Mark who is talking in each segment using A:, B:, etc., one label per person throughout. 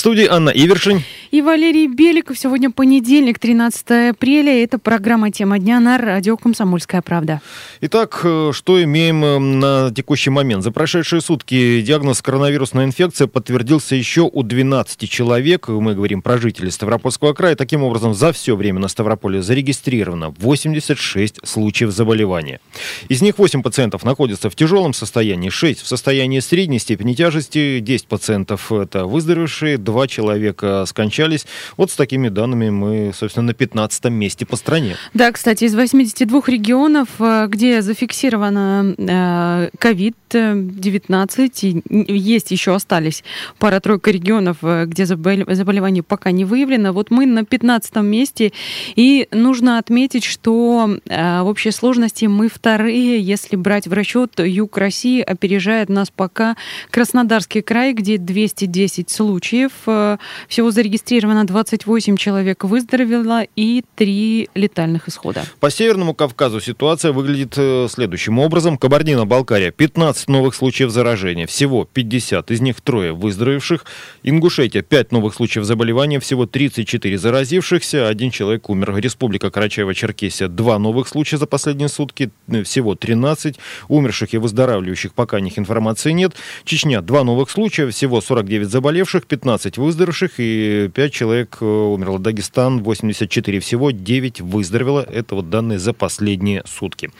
A: студии Анна Ивершин.
B: И Валерий Беликов. Сегодня понедельник, 13 апреля. Это программа «Тема дня» на радио «Комсомольская правда».
A: Итак, э, что имеем э, на текущий момент? За прошедшие сутки диагноз коронавирусная инфекция подтвердился еще у 12 человек. Мы говорим про жителей Ставропольского края. Таким образом, за все время на Ставрополе зарегистрировано 86 случаев заболевания. Из них 8 пациентов находятся в тяжелом состоянии, 6 в состоянии средней степени тяжести, 10 пациентов это выздоровевшие, 2 человека скончались общались. Вот с такими данными мы, собственно, на 15 месте по стране.
B: Да, кстати, из 82 регионов, э, где зафиксировано COVID-19, э, есть еще остались пара-тройка регионов, э, где заболевание пока не выявлено. Вот мы на 15 месте, и нужно отметить, что в общей сложности мы вторые, если брать в расчет, юг России опережает нас пока Краснодарский край, где 210 случаев всего зарегистрировано зарегистрировано 28 человек выздоровело и 3 летальных исхода.
A: По Северному Кавказу ситуация выглядит э, следующим образом. Кабардино-Балкария 15 новых случаев заражения, всего 50, из них трое выздоровевших. Ингушетия 5 новых случаев заболевания, всего 34 заразившихся, один человек умер. Республика Карачаево-Черкесия 2 новых случая за последние сутки, э, всего 13. Умерших и выздоравливающих пока о них информации нет. Чечня 2 новых случая, всего 49 заболевших, 15 выздоровевших и 5 человек э, умерло. Дагестан 84 всего, 9 выздоровело. Это вот данные за последние сутки.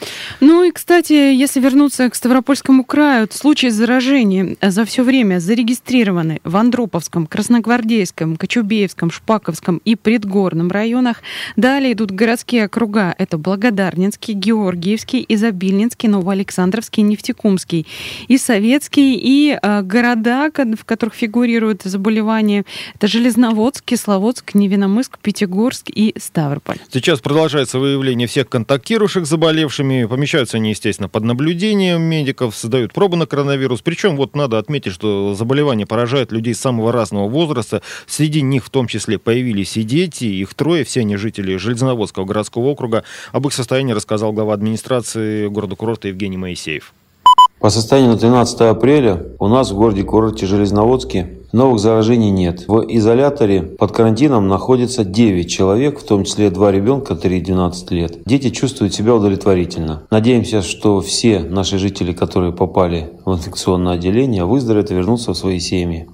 B: Ну и, кстати, если вернуться к Ставропольскому краю, случаи заражения за все время зарегистрированы в Андроповском, Красногвардейском, Кочубеевском, Шпаковском и Предгорном районах. Далее идут городские округа. Это Благодарнинский, Георгиевский, Изобильнинский, Новоалександровский, Нефтекумский и Советский. И э, города, в которых фигурируют заболевания, это Железноводск, Кисловодск, Кисловодск, Невиномыск, Пятигорск и Ставрополь.
A: Сейчас продолжается выявление всех контактирующих с заболевшими. Помещаются они, естественно, под наблюдением медиков, создают пробы на коронавирус. Причем вот надо отметить, что заболевание поражает людей самого разного возраста. Среди них в том числе появились и дети, их трое, все они жители Железноводского городского округа. Об их состоянии рассказал глава администрации города-курорта Евгений Моисеев.
C: По состоянию на 13 апреля у нас в городе-курорте Железноводске новых заражений нет. В изоляторе под карантином находится 9 человек, в том числе два ребенка 3-12 лет. Дети чувствуют себя удовлетворительно. Надеемся, что все наши жители, которые попали в инфекционное отделение, выздоровеют и вернутся в свои семьи.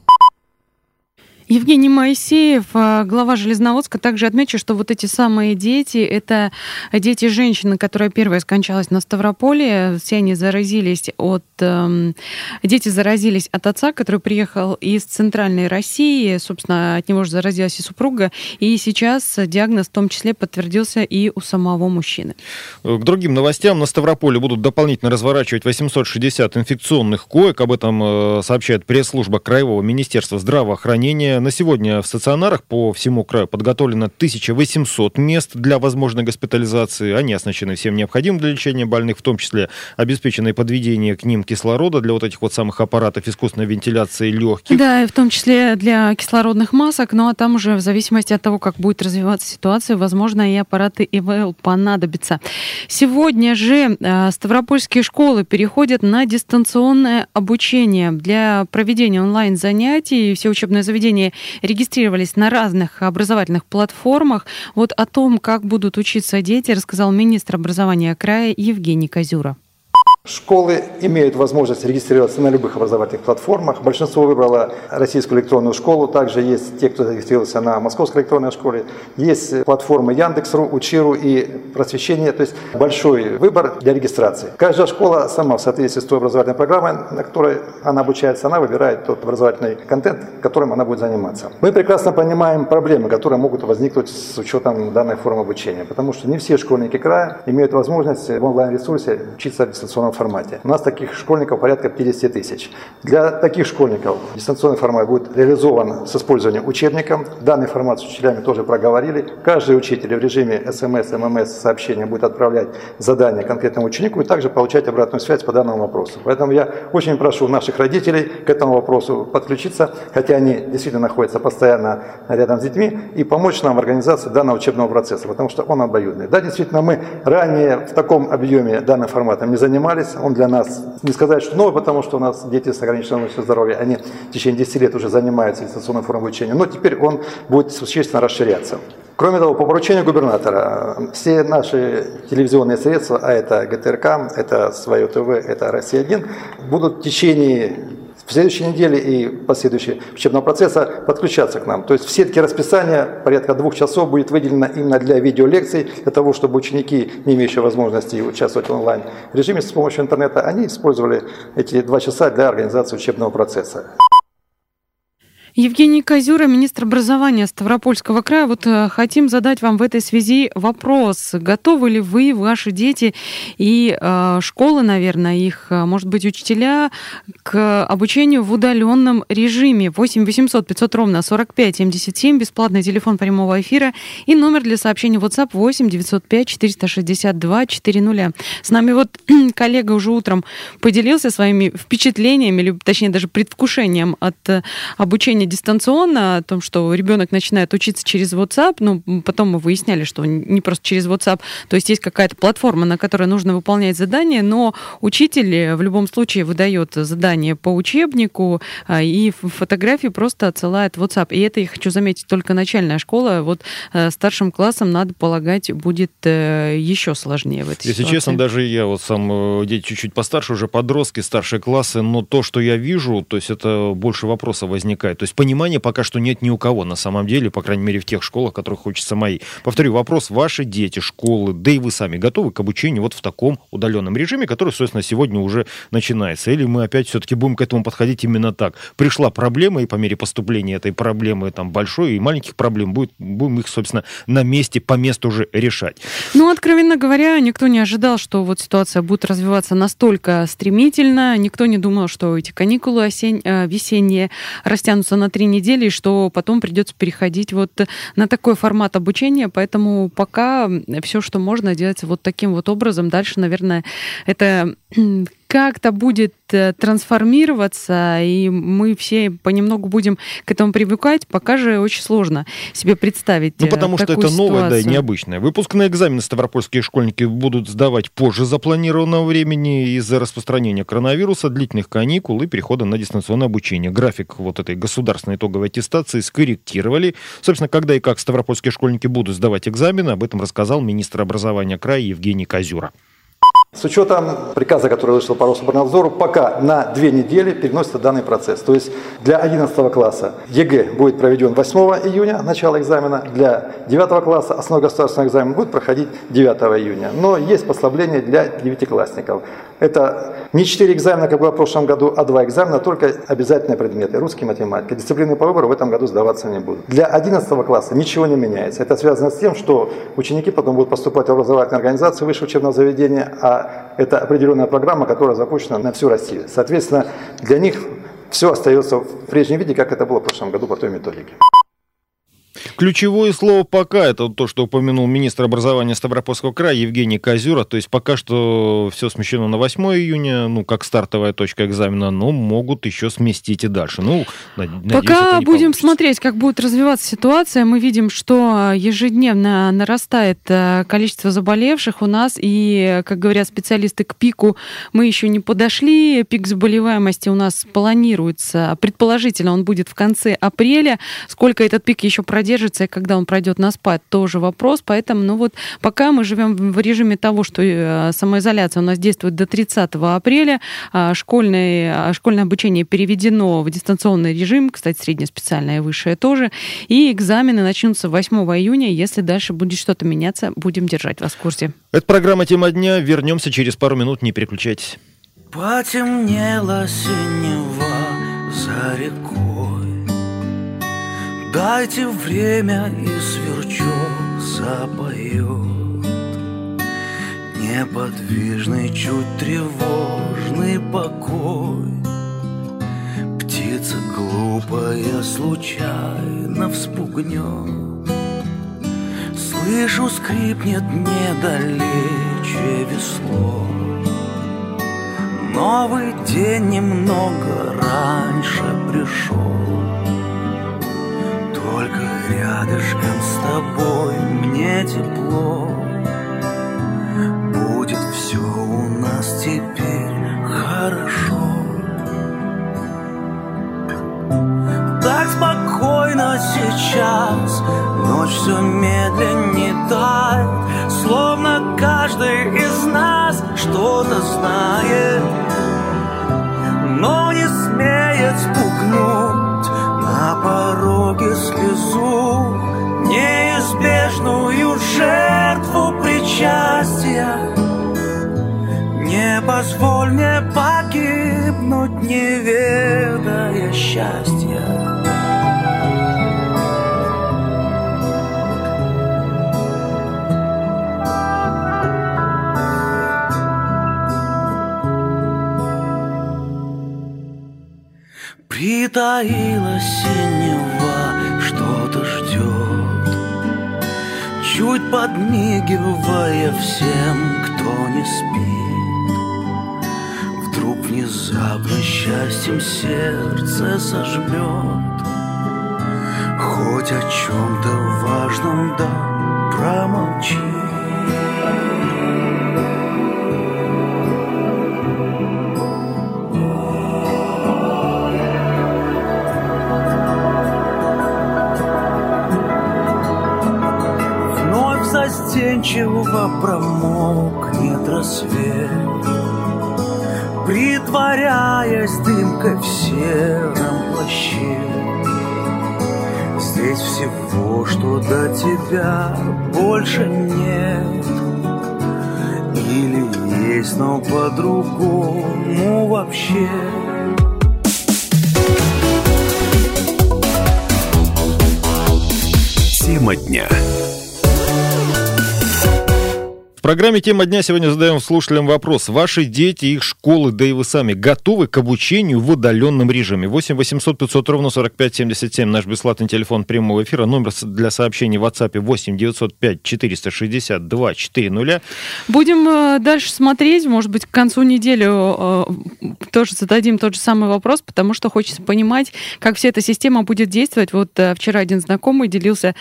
B: Евгений Моисеев, а, глава Железноводска, также отмечу, что вот эти самые дети, это дети женщины, которая первая скончалась на Ставрополе. Все они заразились от... Эм, дети заразились от отца, который приехал из Центральной России. Собственно, от него же заразилась и супруга. И сейчас диагноз в том числе подтвердился и у самого мужчины.
A: К другим новостям. На Ставрополе будут дополнительно разворачивать 860 инфекционных коек. Об этом э, сообщает пресс-служба Краевого министерства здравоохранения. На сегодня в стационарах по всему краю подготовлено 1800 мест для возможной госпитализации. Они оснащены всем необходимым для лечения больных, в том числе обеспеченное подведение к ним кислорода для вот этих вот самых аппаратов искусственной вентиляции легких.
B: Да, и в том числе для кислородных масок, ну а там уже в зависимости от того, как будет развиваться ситуация, возможно, и аппараты ИВЛ понадобятся. Сегодня же э, ставропольские школы переходят на дистанционное обучение. Для проведения онлайн-занятий все учебные заведения регистрировались на разных образовательных платформах. Вот о том, как будут учиться дети, рассказал министр образования края Евгений Козюра.
D: Школы имеют возможность регистрироваться на любых образовательных платформах. Большинство выбрало российскую электронную школу. Также есть те, кто зарегистрировался на московской электронной школе. Есть платформы Яндекс.ру, Учиру и Просвещение. То есть большой выбор для регистрации. Каждая школа сама в соответствии с той образовательной программой, на которой она обучается, она выбирает тот образовательный контент, которым она будет заниматься. Мы прекрасно понимаем проблемы, которые могут возникнуть с учетом данной формы обучения. Потому что не все школьники края имеют возможность в онлайн-ресурсе учиться в дистанционном формате. У нас таких школьников порядка 50 тысяч. Для таких школьников дистанционный формат будет реализован с использованием учебника. Данный формат с учителями тоже проговорили. Каждый учитель в режиме смс, ммс сообщения будет отправлять задания конкретному ученику и также получать обратную связь по данному вопросу. Поэтому я очень прошу наших родителей к этому вопросу подключиться, хотя они действительно находятся постоянно рядом с детьми, и помочь нам в организации данного учебного процесса, потому что он обоюдный. Да, действительно, мы ранее в таком объеме данным форматом не занимались, девайс, он для нас, не сказать, что новый, потому что у нас дети с ограниченным здоровьем, они в течение 10 лет уже занимаются дистанционной формой обучения, но теперь он будет существенно расширяться. Кроме того, по поручению губернатора, все наши телевизионные средства, а это ГТРК, это Свое ТВ, это Россия-1, будут в течение в следующей неделе и последующего учебного процесса подключаться к нам. То есть в сетке расписания порядка двух часов будет выделено именно для видеолекций, для того, чтобы ученики, не имеющие возможности участвовать в онлайн-режиме с помощью интернета, они использовали эти два часа для организации учебного процесса.
B: Евгений Козюра, министр образования Ставропольского края. Вот э, хотим задать вам в этой связи вопрос. Готовы ли вы, ваши дети и э, школы, наверное, их, э, может быть, учителя к обучению в удаленном режиме? 8 800 500 ровно 45 77, бесплатный телефон прямого эфира и номер для сообщений WhatsApp 8 905 462 400. С нами вот коллега уже утром поделился своими впечатлениями, или точнее даже предвкушением от э, обучения дистанционно, о том, что ребенок начинает учиться через WhatsApp, ну, потом мы выясняли, что не просто через WhatsApp, то есть есть какая-то платформа, на которой нужно выполнять задания, но учитель в любом случае выдает задание по учебнику а, и фотографии просто отсылает в WhatsApp. И это, я хочу заметить, только начальная школа. Вот э, старшим классам, надо полагать, будет э, еще сложнее в этой
A: Если
B: ситуации.
A: честно, даже я вот сам, э, дети чуть-чуть постарше, уже подростки, старшие классы, но то, что я вижу, то есть это больше вопросов возникает. То есть понимания пока что нет ни у кого на самом деле, по крайней мере в тех школах, которых хочется мои. Повторю, вопрос, ваши дети, школы, да и вы сами готовы к обучению вот в таком удаленном режиме, который, собственно, сегодня уже начинается? Или мы опять все-таки будем к этому подходить именно так? Пришла проблема, и по мере поступления этой проблемы, там, большой и маленьких проблем, будет, будем их, собственно, на месте, по месту уже решать.
B: Ну, откровенно говоря, никто не ожидал, что вот ситуация будет развиваться настолько стремительно. Никто не думал, что эти каникулы осень, э, весенние растянутся на на три недели, что потом придется переходить вот на такой формат обучения. Поэтому пока все, что можно, делается вот таким вот образом. Дальше, наверное, это как-то будет э, трансформироваться, и мы все понемногу будем к этому привыкать, пока же очень сложно себе представить
A: Ну, потому что это
B: ситуацию.
A: новое, да, и необычное. Выпускные экзамены ставропольские школьники будут сдавать позже запланированного времени из-за распространения коронавируса, длительных каникул и перехода на дистанционное обучение. График вот этой государственной итоговой аттестации скорректировали. Собственно, когда и как ставропольские школьники будут сдавать экзамены, об этом рассказал министр образования края Евгений Козюра.
D: С учетом приказа, который вышел по Рособорнадзору, пока на две недели переносится данный процесс. То есть для 11 класса ЕГЭ будет проведен 8 июня, начало экзамена. Для 9 класса основной государственный экзамен будет проходить 9 июня. Но есть послабление для девятиклассников. Это не 4 экзамена, как было в прошлом году, а 2 экзамена, только обязательные предметы. Русский, математика. Дисциплины по выбору в этом году сдаваться не будут. Для 11 класса ничего не меняется. Это связано с тем, что ученики потом будут поступать в образовательные организации высшего учебного заведения, а это определенная программа, которая запущена на всю Россию. Соответственно, для них все остается в прежнем виде, как это было в прошлом году по той методике.
A: Ключевое слово «пока» — это то, что упомянул министр образования Ставропольского края Евгений Козюра. То есть пока что все смещено на 8 июня, ну, как стартовая точка экзамена, но могут еще сместить и дальше. Ну, надеюсь,
B: Пока будем
A: получится.
B: смотреть, как будет развиваться ситуация. Мы видим, что ежедневно нарастает э, количество заболевших у нас, и, как говорят специалисты, к пику мы еще не подошли. Пик заболеваемости у нас планируется, предположительно, он будет в конце апреля. Сколько этот пик еще продержится и когда он пройдет на спад, тоже вопрос. Поэтому, ну вот, пока мы живем в режиме того, что э, самоизоляция у нас действует до 30 апреля, а школьное, а школьное обучение переведено в дистанционный режим, кстати, среднее, специальное и высшее тоже, и экзамены начнутся 8 июня. Если дальше будет что-то меняться, будем держать вас в курсе.
A: Это программа «Тема дня». Вернемся через пару минут. Не переключайтесь.
E: Потемнело синева за рекой Дайте время и сверчок запоет Неподвижный, чуть тревожный покой. Птица глупая случайно вспугнет. Слышу, скрипнет недалече весло. Новый день немного раньше пришел только рядышком с тобой мне тепло. Будет все у нас теперь хорошо. Так спокойно сейчас Ночь все медленнее так позволь мне погибнуть, не ведая счастья. Притаилась синева, что-то ждет Чуть подмигивая всем, внезапно счастьем сердце сожмет. Хоть о чем-то важном, да, промолчи. Застенчиво промокнет рассвет, Притворяясь дымкой в сером плаще. Здесь всего, что до тебя больше нет, Или есть, но по-другому вообще.
A: Тема дня программе «Тема дня» сегодня задаем слушателям вопрос. Ваши дети, их школы, да и вы сами готовы к обучению в удаленном режиме? 8 800 500 ровно 45 77. Наш бесплатный телефон прямого эфира. Номер для сообщений в WhatsApp 8 905 462 400.
B: Будем э, дальше смотреть. Может быть, к концу недели э, тоже зададим тот же самый вопрос, потому что хочется понимать, как вся эта система будет действовать. Вот э, вчера один знакомый делился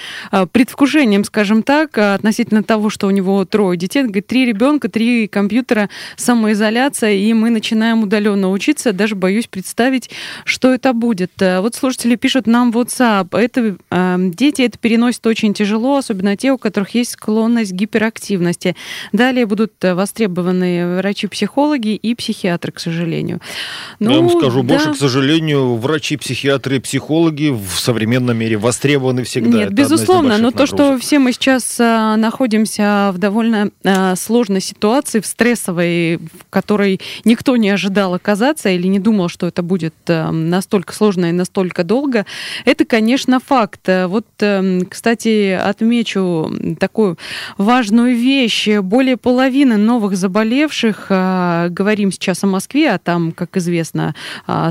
B: предвкушением, скажем так, относительно того, что у него трое детей университет, говорит, три ребенка, три компьютера, самоизоляция, и мы начинаем удаленно учиться. Даже боюсь представить, что это будет. Э, вот слушатели пишут нам в WhatsApp. Это, э, дети это переносят очень тяжело, особенно те, у которых есть склонность к гиперактивности. Далее будут э, востребованы врачи-психологи и психиатры, к сожалению.
A: Ну, Я вам скажу да. больше, к сожалению, врачи, психиатры и психологи в современном мире востребованы всегда.
B: Нет, это безусловно, но то, что все мы сейчас находимся в довольно Э, сложной ситуации, в стрессовой, в которой никто не ожидал оказаться или не думал, что это будет э, настолько сложно и настолько долго, это, конечно, факт. Вот, эм, кстати, отмечу такую важную вещь. Более половины новых заболевших, э, говорим сейчас о Москве, а там, как известно,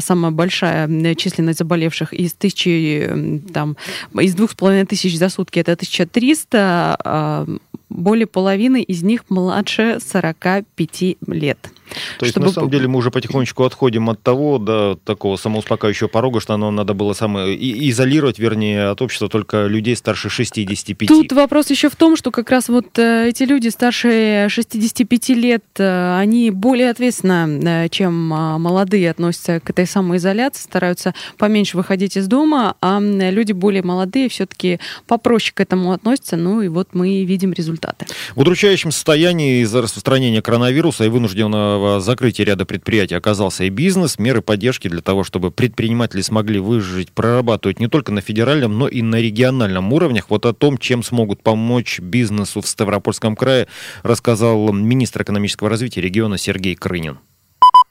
B: самая большая численность заболевших из тысячи, там, из двух с половиной тысяч за сутки, это 1300, более половины из них младше 45 лет.
A: То есть, чтобы... на самом деле, мы уже потихонечку отходим от того, до такого самоуспокаивающего порога, что оно надо было самое изолировать, вернее, от общества только людей старше 65.
B: Тут вопрос еще в том, что как раз вот э, эти люди старше 65 лет, э, они более ответственно, э, чем а, молодые, относятся к этой самоизоляции, стараются поменьше выходить из дома, а люди более молодые все-таки попроще к этому относятся, ну и вот мы видим результаты.
A: В удручающем состоянии из-за распространения коронавируса и вынужденного закрытия ряда предприятий оказался и бизнес. Меры поддержки для того, чтобы предприниматели смогли выжить, прорабатывать не только на федеральном, но и на региональном уровнях. Вот о том, чем смогут помочь бизнесу в Ставропольском крае, рассказал министр экономического развития региона Сергей Крынин.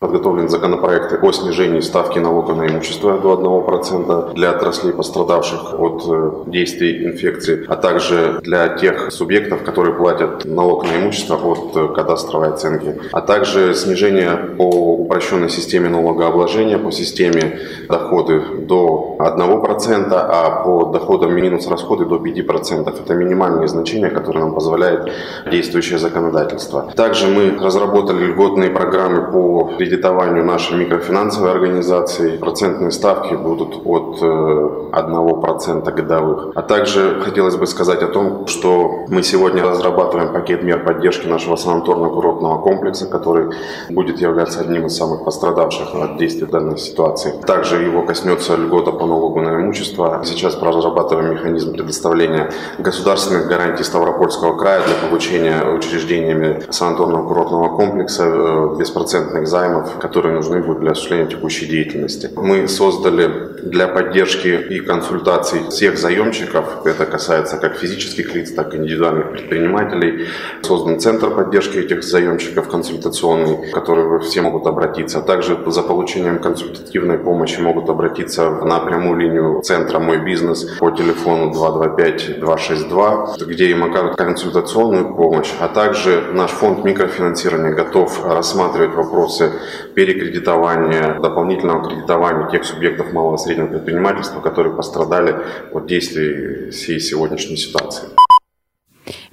F: Подготовлены законопроекты о снижении ставки налога на имущество до 1% для отраслей, пострадавших от э, действий инфекции, а также для тех субъектов, которые платят налог на имущество от э, кадастровой оценки, а также снижение по упрощенной системе налогообложения, по системе доходы до 1%, а по доходам минус расходы до 5%. Это минимальные значения, которые нам позволяет действующее законодательство. Также мы разработали льготные программы по кредитованию нашей микрофинансовой организации процентные ставки будут от 1% годовых. А также хотелось бы сказать о том, что мы сегодня разрабатываем пакет мер поддержки нашего санаторно-курортного комплекса, который будет являться одним из самых пострадавших от действий данной ситуации. Также его коснется льгота по налогу на имущество. Сейчас разрабатываем механизм предоставления государственных гарантий Ставропольского края для получения учреждениями санаторно-курортного комплекса э, беспроцентных займов, которые нужны будут для осуществления текущей деятельности. Мы создали для поддержки и консультаций всех заемщиков, это касается как физических лиц, так и индивидуальных предпринимателей, создан центр поддержки этих заемщиков консультационный, в который все могут обратиться. Также за получением консультативной помощи могут обратиться на прямую линию центра «Мой бизнес» по телефону 225-262, где им окажут консультационную помощь, а также наш фонд микрофинансирования готов рассматривать вопросы перекредитования, дополнительного кредитования тех субъектов малого и среднего предпринимательства, которые пострадали от действий всей сегодняшней ситуации.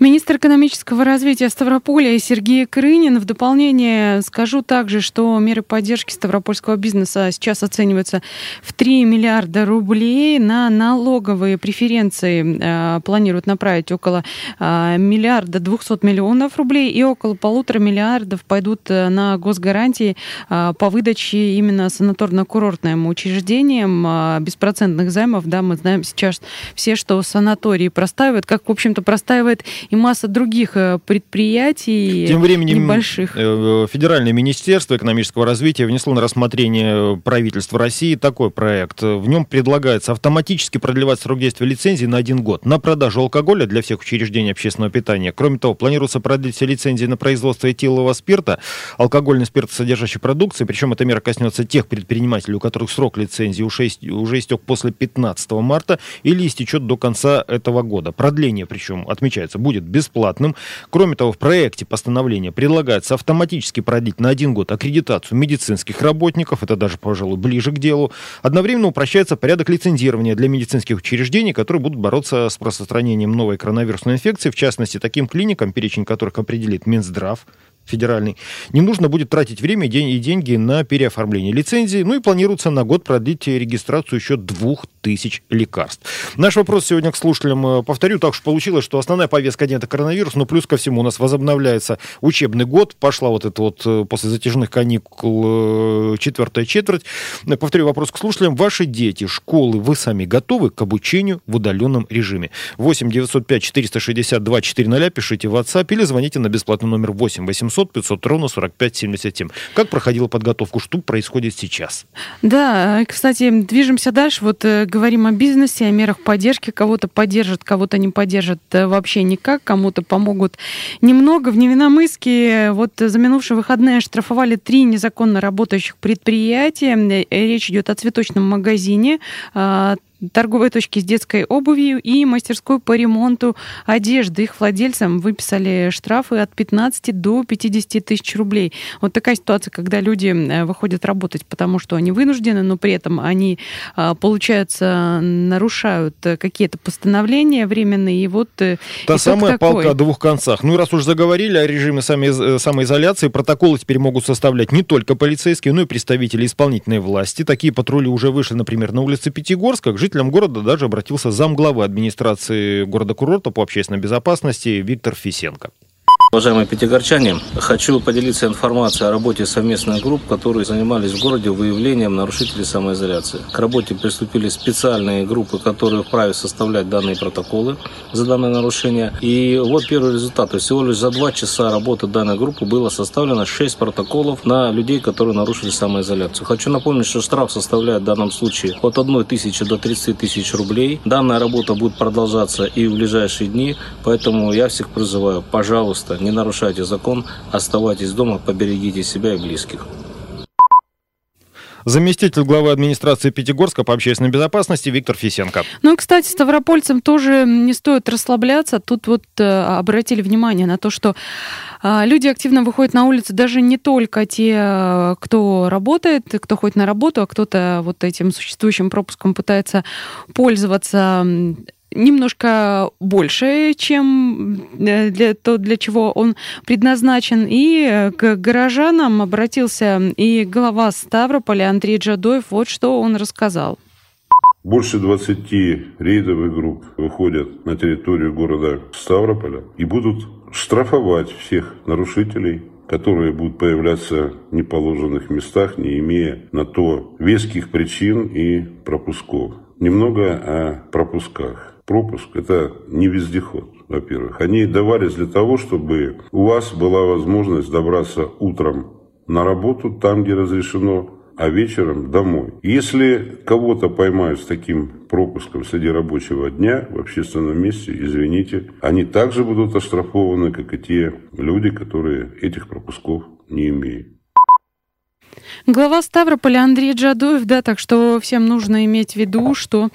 B: Министр экономического развития Ставрополя Сергей Крынин. В дополнение скажу также, что меры поддержки ставропольского бизнеса сейчас оцениваются в 3 миллиарда рублей. На налоговые преференции э, планируют направить около э, миллиарда 200 миллионов рублей и около полутора миллиардов пойдут э, на госгарантии э, по выдаче именно санаторно-курортным учреждениям э, беспроцентных займов. Да, мы знаем сейчас все, что санатории простаивают, как, в общем-то, простаивает и масса других э, предприятий
A: Тем временем
B: небольших.
A: Э, Федеральное министерство экономического развития внесло на рассмотрение правительства России такой проект. В нем предлагается автоматически продлевать срок действия лицензии на один год на продажу алкоголя для всех учреждений общественного питания. Кроме того, планируется продлить все лицензии на производство этилового спирта, алкогольной спиртосодержащей продукции, причем эта мера коснется тех предпринимателей, у которых срок лицензии уже истек после 15 марта или истечет до конца этого года. Продление, причем, отмечается, будет будет бесплатным. Кроме того, в проекте постановления предлагается автоматически продлить на один год аккредитацию медицинских работников, это даже, пожалуй, ближе к делу. Одновременно упрощается порядок лицензирования для медицинских учреждений, которые будут бороться с распространением новой коронавирусной инфекции, в частности, таким клиникам, перечень которых определит Минздрав, федеральный, не нужно будет тратить время и деньги на переоформление лицензии. Ну и планируется на год продлить регистрацию еще двух тысяч лекарств. Наш вопрос сегодня к слушателям. Э, повторю, так уж получилось, что основная повестка дня это коронавирус, но плюс ко всему у нас возобновляется учебный год. Пошла вот эта вот э, после затяжных каникул э, четвертая четверть. Повторю вопрос к слушателям. Ваши дети, школы, вы сами готовы к обучению в удаленном режиме? 8 905 462 400 пишите в WhatsApp или звоните на бесплатный номер 8 800 500 ровно 45 77. Как проходила подготовку? Что происходит сейчас?
B: Да, кстати, движемся дальше. Вот говорим о бизнесе, о мерах поддержки. Кого-то поддержат, кого-то не поддержат э, вообще никак, кому-то помогут немного. В Невиномыске вот за минувшие выходные штрафовали три незаконно работающих предприятия. Э, речь идет о цветочном магазине, а, торговой точки с детской обувью и мастерской по ремонту одежды. Их владельцам выписали штрафы от 15 до 50 тысяч рублей. Вот такая ситуация, когда люди э, выходят работать, потому что они вынуждены, но при этом они, а, получается, нарушают какие-то постановления временные. И вот
A: э, Та самая такой. палка о двух концах. Ну и раз уж заговорили о режиме э, самоизоляции, протоколы теперь могут составлять не только полицейские, но и представители исполнительной власти. Такие патрули уже вышли, например, на улице Пятигорска. Жители жителям города даже обратился замглавы администрации города-курорта по общественной безопасности Виктор Фисенко.
G: Уважаемые пятигорчане, хочу поделиться информацией о работе совместных групп, которые занимались в городе выявлением нарушителей самоизоляции. К работе приступили специальные группы, которые вправе составлять данные протоколы за данное нарушение. И вот первый результат. Всего лишь за два часа работы данной группы было составлено 6 протоколов на людей, которые нарушили самоизоляцию. Хочу напомнить, что штраф составляет в данном случае от 1 тысячи до 30 тысяч рублей. Данная работа будет продолжаться и в ближайшие дни, поэтому я всех призываю, пожалуйста, не нарушайте закон, оставайтесь дома, поберегите себя и близких.
A: Заместитель главы администрации Пятигорска по общественной безопасности Виктор Фисенко.
B: Ну и, кстати, ставропольцам тоже не стоит расслабляться. Тут вот э, обратили внимание на то, что э, люди активно выходят на улицы, даже не только те, э, кто работает, кто ходит на работу, а кто-то вот этим существующим пропуском пытается пользоваться немножко больше, чем э, для, то, для чего он предназначен. И к горожанам обратился и глава Ставрополя Андрей Джадоев. Вот что он рассказал.
H: Больше 20 рейдовых групп выходят на территорию города Ставрополя и будут штрафовать всех нарушителей которые будут появляться в неположенных местах, не имея на то веских причин и пропусков. Немного о пропусках. Пропуск – это не вездеход, во-первых. Они давались для того, чтобы у вас была возможность добраться утром на работу, там, где разрешено, а вечером домой. Если кого-то поймают с таким пропуском среди рабочего дня в общественном месте, извините, они также будут оштрафованы, как и те люди, которые этих пропусков не имеют.
B: Глава Ставрополя Андрей Джадоев, да, так что всем нужно иметь в виду, что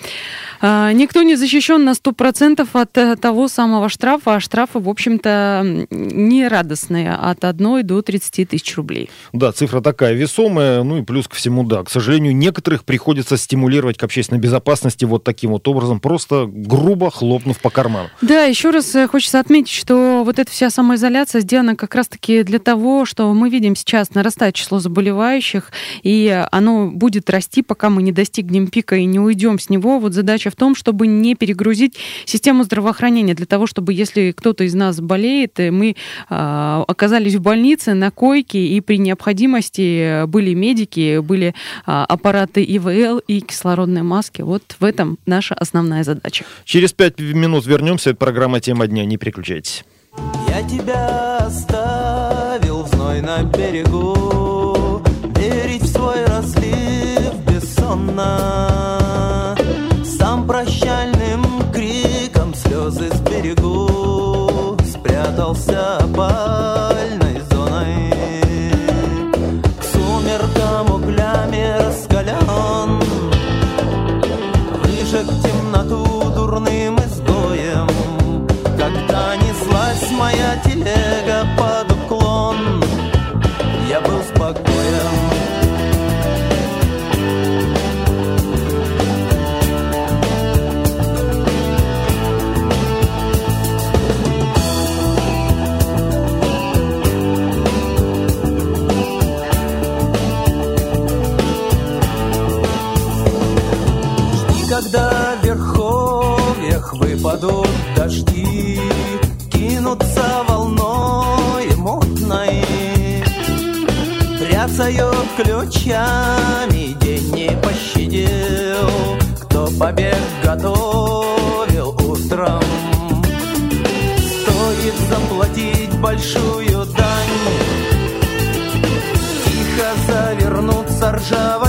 B: э, никто не защищен на 100% от э, того самого штрафа, а штрафы, в общем-то, не радостные, от 1 до 30 тысяч рублей.
A: Да, цифра такая весомая, ну и плюс ко всему, да, к сожалению, некоторых приходится стимулировать к общественной безопасности вот таким вот образом, просто грубо хлопнув по карману.
B: Да, еще раз э, хочется отметить, что вот эта вся самоизоляция сделана как раз-таки для того, что мы видим сейчас нарастает число заболевающих, работающих, и оно будет расти, пока мы не достигнем пика и не уйдем с него. Вот задача в том, чтобы не перегрузить систему здравоохранения, для того, чтобы если кто-то из нас болеет, мы э, оказались в больнице на койке, и при необходимости были медики, были э, аппараты ИВЛ и кислородные маски. Вот в этом наша основная задача.
A: Через пять минут вернемся. Это программа «Тема дня». Не переключайтесь.
I: Я тебя оставил в знойном берегу かな бряцают ключами, день не пощадил, кто побег готовил утром. Стоит заплатить большую дань, тихо завернуться ржавой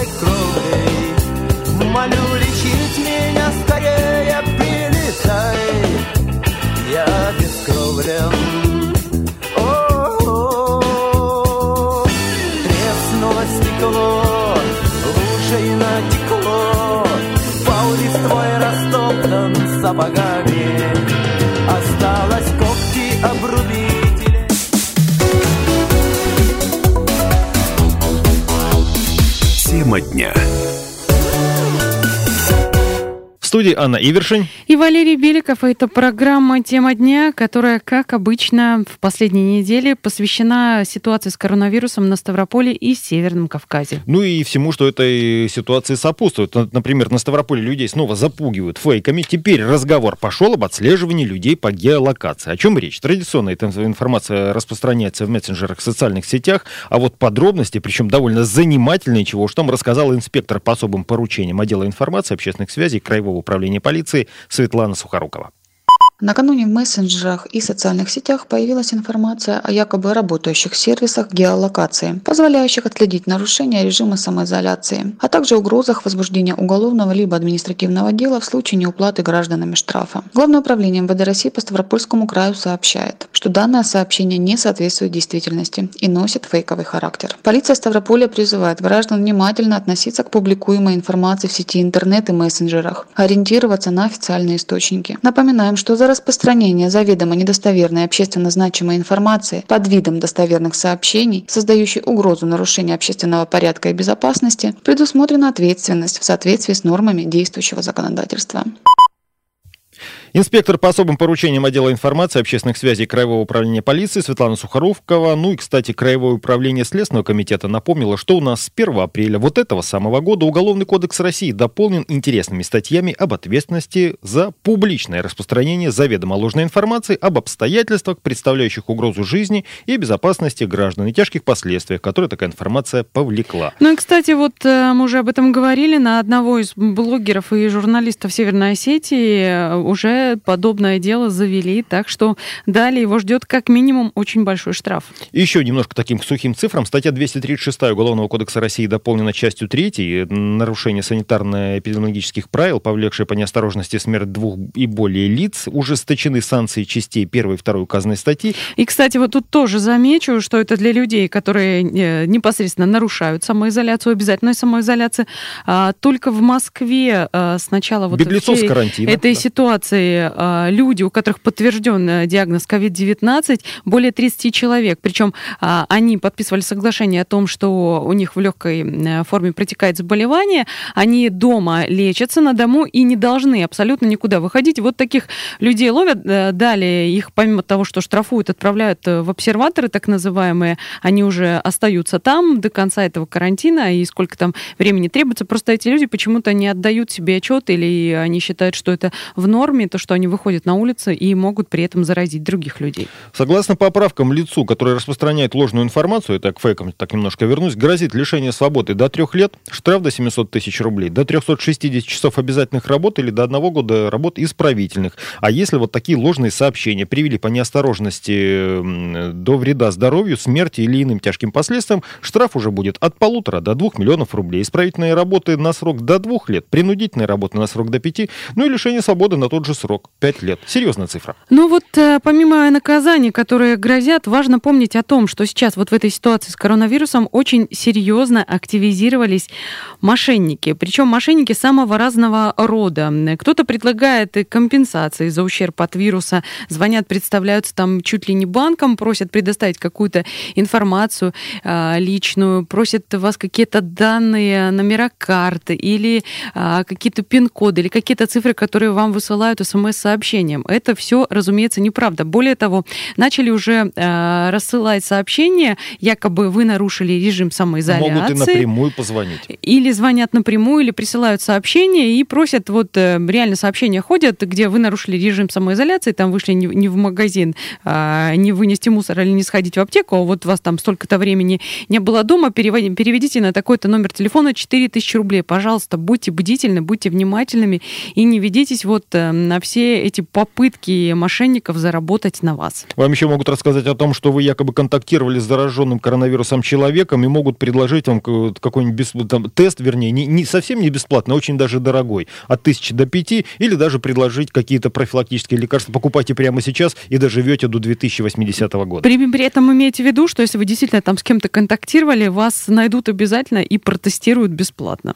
A: студии Анна Ивершин.
B: И Валерий Беликов. Это программа «Тема дня», которая, как обычно, в последние недели посвящена ситуации с коронавирусом на Ставрополе и Северном Кавказе.
A: Ну и всему, что этой ситуации сопутствует. Например, на Ставрополе людей снова запугивают фейками. Теперь разговор пошел об отслеживании людей по геолокации. О чем речь? Традиционно эта информация распространяется в мессенджерах, в социальных сетях, а вот подробности, причем довольно занимательные, чего уж там рассказал инспектор по особым поручениям отдела информации, общественных связей Краевого управления полиции Светлана Сухорукова.
J: Накануне в мессенджерах и социальных сетях появилась информация о якобы работающих сервисах геолокации, позволяющих отследить нарушения режима самоизоляции, а также угрозах возбуждения уголовного либо административного дела в случае неуплаты гражданами штрафа. Главное управление МВД России по Ставропольскому краю сообщает, что данное сообщение не соответствует действительности и носит фейковый характер. Полиция Ставрополя призывает граждан внимательно относиться к публикуемой информации в сети интернет и мессенджерах, ориентироваться на официальные источники. Напоминаем, что за распространение заведомо недостоверной общественно значимой информации под видом достоверных сообщений, создающей угрозу нарушения общественного порядка и безопасности, предусмотрена ответственность в соответствии с нормами действующего законодательства.
A: Инспектор по особым поручениям отдела информации общественных связей Краевого управления полиции Светлана Сухоровкова, ну и, кстати, Краевое управление Следственного комитета напомнило, что у нас с 1 апреля вот этого самого года Уголовный кодекс России дополнен интересными статьями об ответственности за публичное распространение заведомо ложной информации об обстоятельствах, представляющих угрозу жизни и безопасности граждан и тяжких последствиях, которые такая информация повлекла.
B: Ну и, кстати, вот э, мы уже об этом говорили, на одного из блогеров и журналистов Северной Осетии э, уже подобное дело завели, так что далее его ждет как минимум очень большой штраф.
A: Еще немножко таким сухим цифрам. Статья 236 Уголовного кодекса России дополнена частью 3 нарушение санитарно-эпидемиологических правил, повлекшее по неосторожности смерть двух и более лиц, ужесточены санкции частей 1 и 2 указанной статьи.
B: И, кстати, вот тут тоже замечу, что это для людей, которые э, непосредственно нарушают самоизоляцию, обязательную самоизоляцию. А, только в Москве а, сначала вот
A: Беглецов с карантина,
B: этой да. ситуации э, люди, у которых подтвержден э, диагноз COVID-19, более 30 человек. Причем э, они подписывали соглашение о том, что у них в легкой э, форме протекает заболевание, они дома лечатся на дому и не должны абсолютно никуда выходить. Вот таких людей ловят. Э, далее их, помимо того, что штрафуют, отправляют в обсерваторы, так называемые, они уже остаются там до конца этого карантина, и сколько там времени требуется. Просто эти люди почему-то не отдают себе отчет, или они считают, что это в норме, то, что они выходят на улицы и могут при этом заразить других людей.
A: Согласно поправкам, лицу, которое распространяет ложную информацию, это к фейкам так немножко вернусь, грозит лишение свободы до трех лет, штраф до 700 тысяч рублей, до 360 часов обязательных работ или до одного года работ исправительных. А если вот такие ложные сообщения привели по неосторожности до вреда здоровью, смерти или иным тяжким последствиям, штраф уже будет от полутора до двух миллионов рублей. Исправительные работы на срок до двух лет, принудительные работы на срок до пяти, ну и лишение свободы на тот же срок срок 5 лет. Серьезная цифра.
B: Ну вот э, помимо наказаний, которые грозят, важно помнить о том, что сейчас вот в этой ситуации с коронавирусом очень серьезно активизировались мошенники. Причем мошенники самого разного рода. Кто-то предлагает компенсации за ущерб от вируса, звонят, представляются там чуть ли не банком, просят предоставить какую-то информацию э, личную, просят вас какие-то данные, номера карты или э, какие-то пин-коды или какие-то цифры, которые вам высылают смс смс-сообщениям. Это все, разумеется, неправда. Более того, начали уже э, рассылать сообщения, якобы вы нарушили режим самоизоляции.
A: Могут и напрямую позвонить.
B: Или звонят напрямую, или присылают сообщения и просят, вот э, реально сообщения ходят, где вы нарушили режим самоизоляции, там вышли не, не в магазин, э, не вынести мусор или не сходить в аптеку, а вот у вас там столько-то времени не было дома, переводим, переведите на такой-то номер телефона 4000 рублей. Пожалуйста, будьте бдительны, будьте внимательными и не ведитесь вот э, на все эти попытки мошенников заработать на вас.
A: Вам еще могут рассказать о том, что вы якобы контактировали с зараженным коронавирусом человеком и могут предложить вам какой-нибудь бесп... там, тест, вернее, не, не совсем не бесплатный, а очень даже дорогой, от тысячи до пяти, или даже предложить какие-то профилактические лекарства. Покупайте прямо сейчас и доживете до 2080 года.
B: При, при этом имейте в виду, что если вы действительно там с кем-то контактировали, вас найдут обязательно и протестируют бесплатно.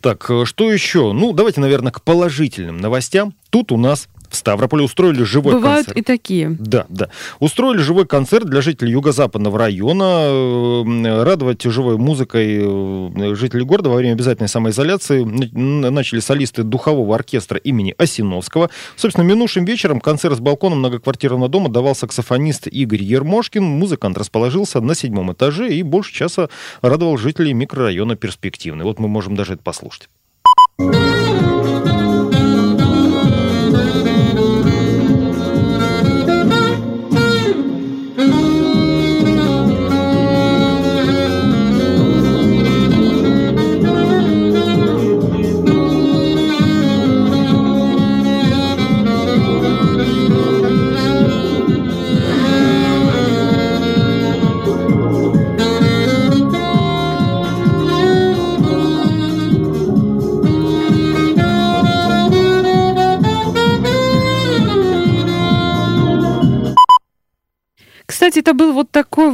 A: Так, э, что еще? Ну, давайте, наверное, к положительным новостям. Тут у нас в Ставрополе устроили живой
B: Бывают
A: концерт.
B: и такие.
A: Да, да. Устроили живой концерт для жителей юго-западного района. Э, радовать живой музыкой э, жителей города во время обязательной самоизоляции начали солисты духового оркестра имени Осиновского. Собственно, минувшим вечером концерт с балкона многоквартирного дома давал саксофонист Игорь Ермошкин. Музыкант расположился на седьмом этаже и больше часа радовал жителей микрорайона перспективный. Вот мы можем даже это послушать.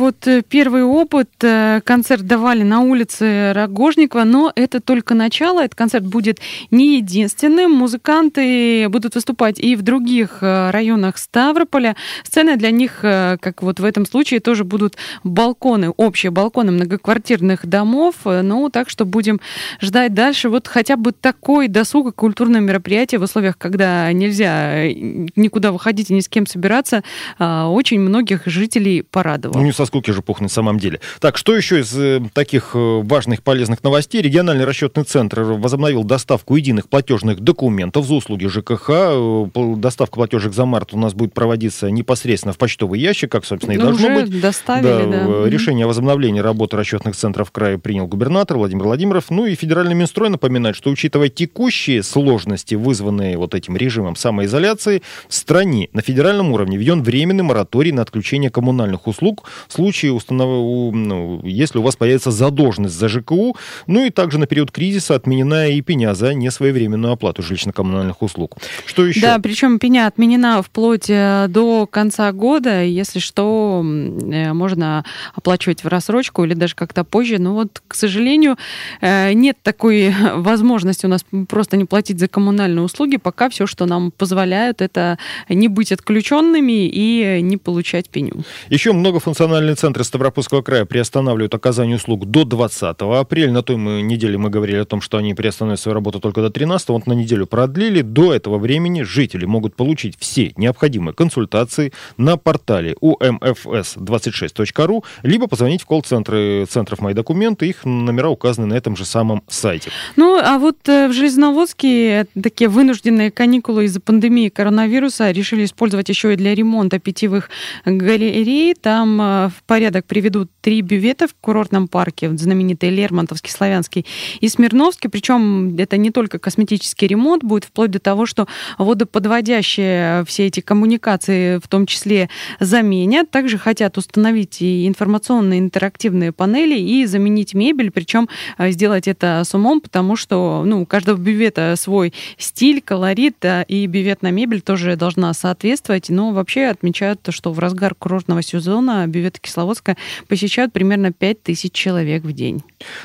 B: Вот э, первый опыт. Э, концерт давали на улице Рогожникова, но это только начало. Этот концерт будет не единственным. Музыканты будут выступать и в других э, районах Ставрополя. Сцены для них, как вот в этом случае, тоже будут балконы, общие балконы многоквартирных домов. Ну, так что будем ждать дальше. Вот хотя бы такой досуг, культурное мероприятие в условиях, когда нельзя никуда выходить и ни с кем собираться, очень многих жителей порадовал.
A: Ну, скуки же пухнет в самом деле. Так, что еще из э, таких э, важных полезных новостей? Региональный расчетный центр возобновил доставку единых платежных документов за услуги ЖКХ. Э, доставка платежек за март у нас будет проводиться непосредственно в почтовый ящик, как, собственно, и ну, должно быть.
B: доставили, да.
A: да. Решение о возобновлении работы расчетных центров в крае принял губернатор Владимир Владимиров. Ну и федеральный Минстрой напоминает, что учитывая текущие сложности, вызванные вот этим режимом самоизоляции, в стране на федеральном уровне введен временный мораторий на отключение коммунальных услуг в случае, установ... ну, если у вас появится задолженность за ЖКУ, ну и также на период кризиса отменена и пеня за несвоевременную оплату жилищно-коммунальных услуг. Что еще?
B: Да, причем пеня отменена вплоть э, до конца года. Если что, э, можно оплачивать в рассрочку или даже как-то позже. Но вот, к сожалению, э, нет такой возможности у нас просто не платить за коммунальные услуги. Пока все, что нам позволяют, это не быть отключенными и не получать пеню.
A: Еще многофункциональные центры Ставропольского края приостанавливают оказание услуг до 20 апреля. На той мы, неделе мы говорили о том, что они приостановят свою работу только до 13 Вот на неделю продлили. До этого времени жители могут получить все необходимые консультации на портале umfs26.ru, либо позвонить в колл-центры центров «Мои документы». Их номера указаны на этом же самом сайте.
B: Ну, а вот э, в Железноводске такие вынужденные каникулы из-за пандемии коронавируса решили использовать еще и для ремонта питьевых галерей. Там э, в порядок приведут три бювета в курортном парке, знаменитый Лермонтовский, Славянский и Смирновский. Причем это не только косметический ремонт будет, вплоть до того, что водоподводящие все эти коммуникации в том числе заменят. Также хотят установить и информационные интерактивные панели и заменить мебель, причем э, сделать это с умом, потому что ну, у каждого бювета свой стиль, колорит, и бюветная мебель тоже должна соответствовать. Но вообще отмечают, что в разгар курортного сезона бюветы Кисловодска посещают примерно 5 тысяч человек в день.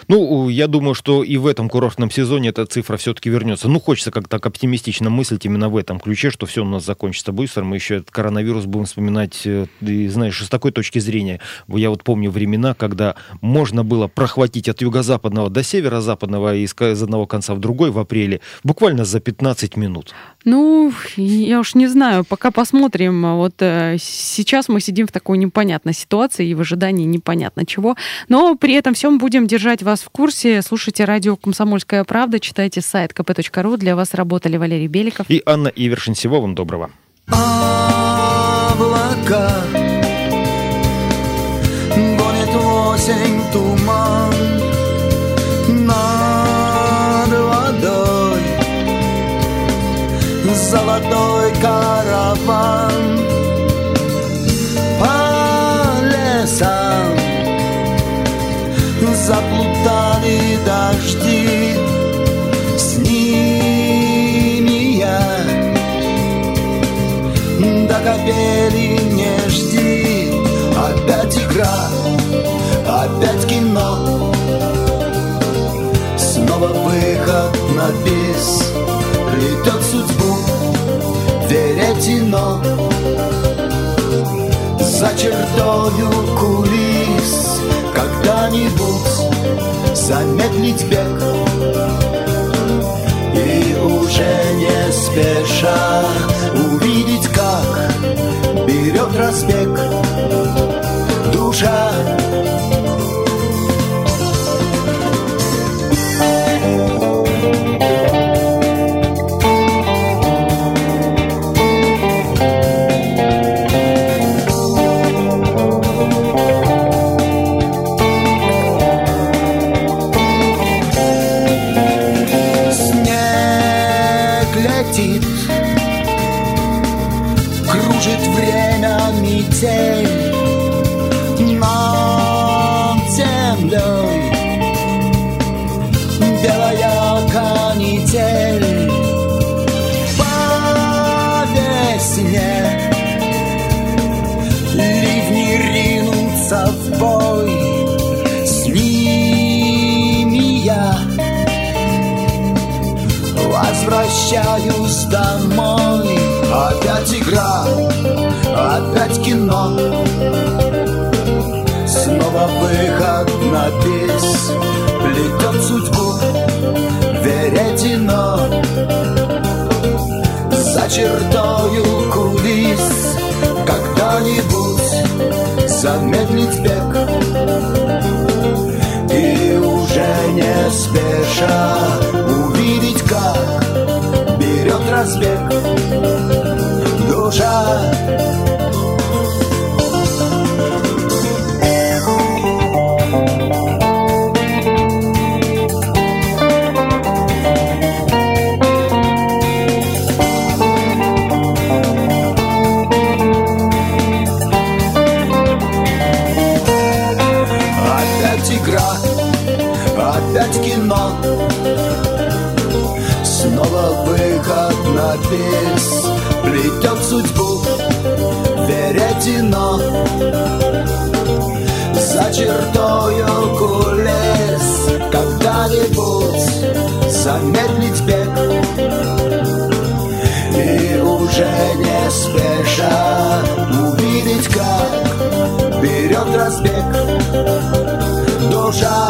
A: Ну, я думаю, что и в этом курортном сезоне эта цифра все-таки вернется. Ну, хочется как-то так оптимистично мыслить именно в этом ключе, что все у нас закончится быстро. Мы еще этот коронавирус будем вспоминать, э, и, знаешь, с такой точки зрения. Я вот помню времена, когда можно было прохватить от юго-западного до северо-западного и из одного конца в другой в апреле буквально за 15 минут.
B: Ну, я уж не знаю, пока посмотрим. Вот э, сейчас мы сидим в такой непонятной ситуации и в ожидании непонятно чего. Но при этом всем будем держать вас в курсе. Слушайте радио «Комсомольская правда», читайте сайт kp.ru. Для вас работали Валерий Беликов
A: и Анна Ивершин. Всего вам доброго.
K: Облака гонит осень туман над водой золотой караван дожди. С ними я До капели не жди. Опять игра, опять кино темноте Ливни ринутся в бой. С ними я Возвращаюсь домой. Опять игра, опять кино. Снова выход на бис. Плетет судьбу веретено. За чертою кулис Когда-нибудь замедлить бег. И уже не спеша увидеть, как берет разбег. Душа опять кино. Снова выход на бис. Плетет судьбу веретено. За чертою кулес Когда-нибудь замедлить бег. И уже не спеша увидеть, как берет разбег. Душа